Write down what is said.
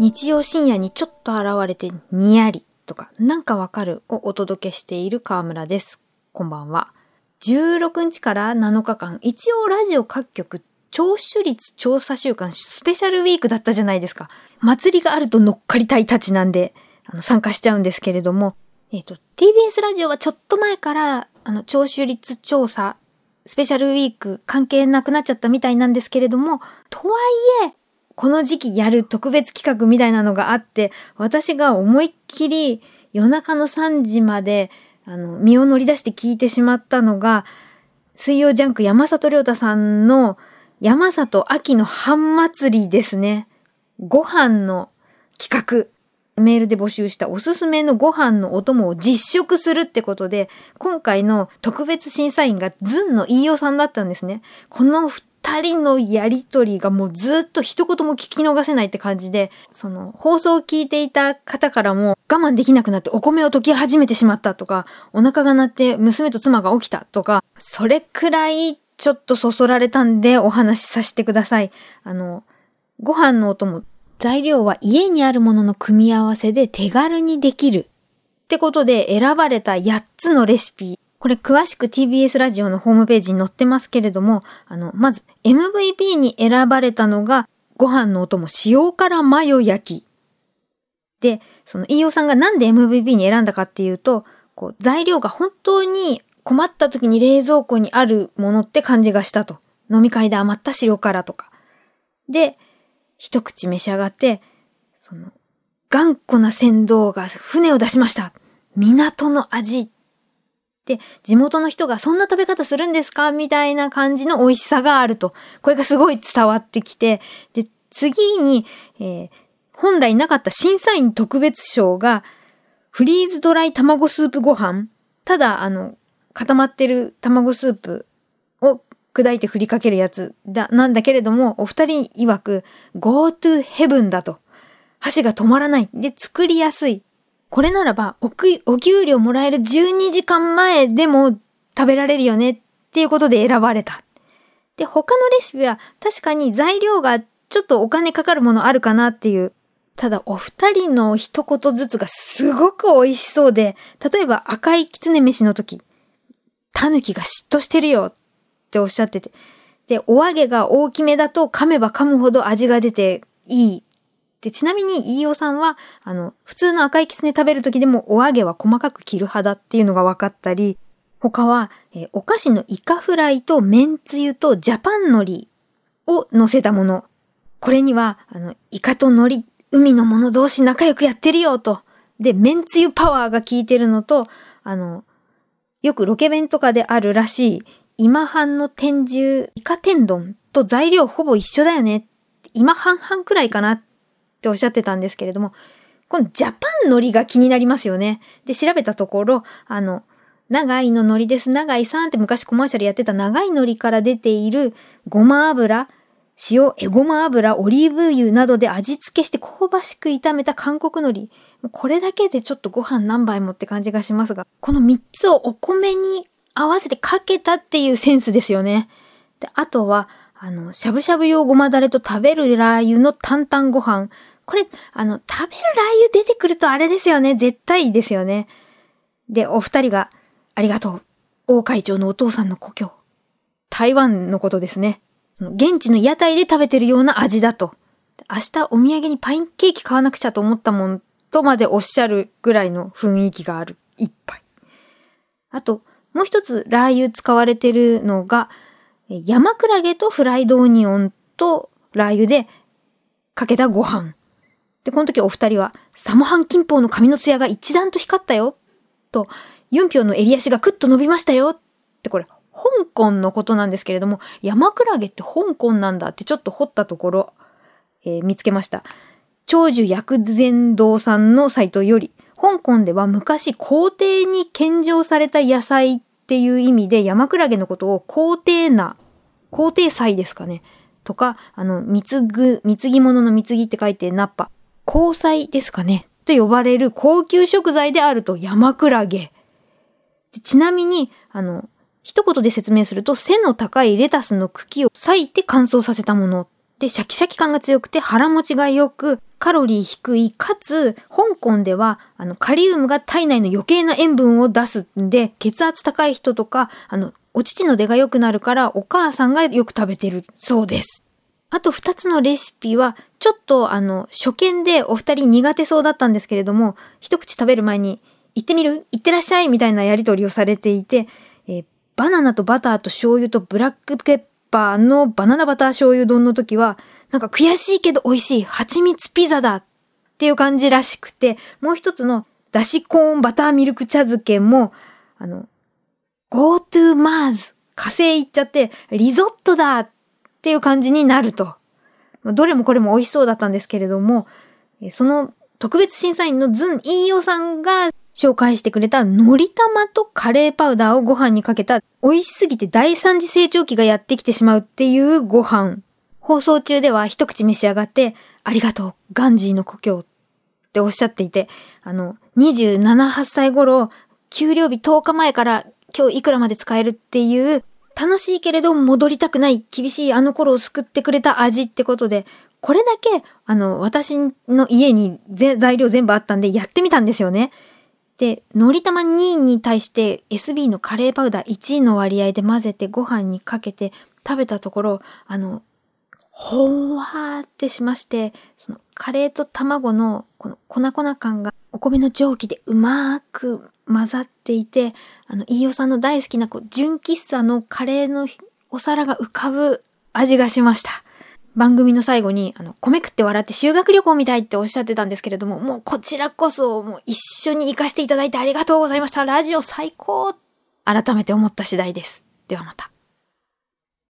日曜深夜にちょっと現れてにやりとかなんかわかるをお届けしている河村です。こんばんは。16日から7日間、一応ラジオ各局聴取率調査週間スペシャルウィークだったじゃないですか。祭りがあると乗っかりたいたちなんで、あの参加しちゃうんですけれども、えっ、ー、と、TBS ラジオはちょっと前から、あの、聴取率調査、スペシャルウィーク関係なくなっちゃったみたいなんですけれども、とはいえ、この時期やる特別企画みたいなのがあって、私が思いっきり夜中の3時まで、あの、身を乗り出して聞いてしまったのが、水曜ジャンク山里亮太さんの山里秋の半祭りですね。ご飯の企画。メールで募集したおすすめのご飯のお供を実食するってことで、今回の特別審査員がズンの飯尾さんだったんですね。この二人のやりとりがもうずっと一言も聞き逃せないって感じで、その放送を聞いていた方からも我慢できなくなってお米を溶き始めてしまったとか、お腹が鳴って娘と妻が起きたとか、それくらいちょっとそそられたんでお話しさせてください。あの、ご飯のお供材料は家にあるものの組み合わせで手軽にできる。ってことで選ばれた8つのレシピ。これ詳しく TBS ラジオのホームページに載ってますけれども、あの、まず MVP に選ばれたのがご飯のお供塩辛マヨ焼き。で、その飯尾さんがなんで MVP に選んだかっていうと、こう材料が本当に困った時に冷蔵庫にあるものって感じがしたと。飲み会で余った塩辛とか。で、一口召し上がって、その、頑固な船頭が船を出しました。港の味。で、地元の人がそんな食べ方するんですか？みたいな感じの美味しさがあると。これがすごい伝わってきて、で、次に、えー、本来なかった審査員特別賞が、フリーズドライ卵スープご飯。ただ、あの、固まってる卵スープを砕いて振りかけるやつだ、なんだけれども、お二人曰く、go to heaven だと。箸が止まらない。で、作りやすい。これならば、おお給料もらえる12時間前でも食べられるよねっていうことで選ばれた。で、他のレシピは確かに材料がちょっとお金かかるものあるかなっていう。ただ、お二人の一言ずつがすごく美味しそうで、例えば赤いきつね飯の時、タヌキが嫉妬してるよっておっしゃってて。で、お揚げが大きめだと噛めば噛むほど味が出ていい。で、ちなみに飯尾さんは、あの、普通の赤いきつね食べる時でもお揚げは細かく切る派だっていうのが分かったり、他は、えー、お菓子のイカフライと麺つゆとジャパン海苔を乗せたもの。これには、あの、イカと海苔、海の者同士仲良くやってるよと。で、麺つゆパワーが効いてるのと、あの、よくロケ弁とかであるらしい、今半の天重、イカ天丼と材料ほぼ一緒だよね。今半々くらいかなっておっしゃってたんですけれども、このジャパン海苔が気になりますよね。で、調べたところ、あの、長いの海苔です。長いさんって昔コマーシャルやってた長い海苔から出ているごま油、塩、エゴマ油、オリーブ油などで味付けして香ばしく炒めた韓国海苔。これだけでちょっとご飯何杯もって感じがしますが、この3つをお米に合わせてかけたっていうセンスですよね。で、あとは、あの、しゃぶしゃぶ用ごまだれと食べるラー油の担々ご飯。これ、あの、食べるラー油出てくるとあれですよね。絶対ですよね。で、お二人が、ありがとう。王会長のお父さんの故郷。台湾のことですね。その現地の屋台で食べてるような味だと。明日お土産にパインケーキ買わなくちゃと思ったもんとまでおっしゃるぐらいの雰囲気がある一杯。あと、もう一つラー油使われてるのが、山クラゲとフライドオニオンとラー油でかけたご飯。で、この時お二人は、サモハン金峰の髪のツヤが一段と光ったよ。と、ユンピョンの襟足がクッと伸びましたよ。ってこれ、香港のことなんですけれども、山クラゲって香港なんだってちょっと掘ったところ、えー、見つけました。長寿薬膳堂さんのサイトより、香港では昔皇帝に献上された野菜っていう意味で山クラゲのことを皇帝な、皇帝菜ですかね。とか、あの、貢ぐ、貢ぎ物の貢ぎって書いてナッパ。香菜ですかね。と呼ばれる高級食材であると山クラゲ。ちなみに、あの、一言で説明すると背の高いレタスの茎を裂いて乾燥させたものでシャキシャキ感が強くて腹持ちが良くカロリー低い、かつ、香港では、あの、カリウムが体内の余計な塩分を出すんで、血圧高い人とか、あの、お乳の出が良くなるから、お母さんがよく食べてるそうです。あと二つのレシピは、ちょっとあの、初見でお二人苦手そうだったんですけれども、一口食べる前に、行ってみる？行ってらっしゃいみたいなやりとりをされていて、えー、バナナとバターと醤油とブラックペッパーのバナナバター醤油丼の時は、なんか悔しいけど美味しい蜂蜜ピザだっていう感じらしくて、もう一つのだしコーンバターミルク茶漬けも、あの、to Mars 火星行っちゃってリゾットだっていう感じになると。どれもこれも美味しそうだったんですけれども、その特別審査員のズン・イーヨさんが紹介してくれた海苔玉とカレーパウダーをご飯にかけた美味しすぎて第三次成長期がやってきてしまうっていうご飯。放送中では一口召し上がって、ありがとう、ガンジーの故郷っておっしゃっていて、あの、27、8歳頃、給料日10日前から今日いくらまで使えるっていう楽しいけれど戻りたくない厳しいあの頃を救ってくれた味ってことで、これだけ、あの、私の家に材料全部あったんでやってみたんですよね。で、のり玉2位に対して SB のカレーパウダー1位の割合で混ぜてご飯にかけて食べたところ、あの、ほんわーってしまして、そのカレーと卵のこの粉々感がお米の蒸気でうまーく混ざっていて、あの、飯尾さんの大好きなこう純喫茶のカレーのお皿が浮かぶ味がしました。番組の最後に、あの、米食って笑って修学旅行みたいっておっしゃってたんですけれども、もうこちらこそ、もう一緒に行かせていただいてありがとうございました。ラジオ最高改めて思った次第です。ではまた。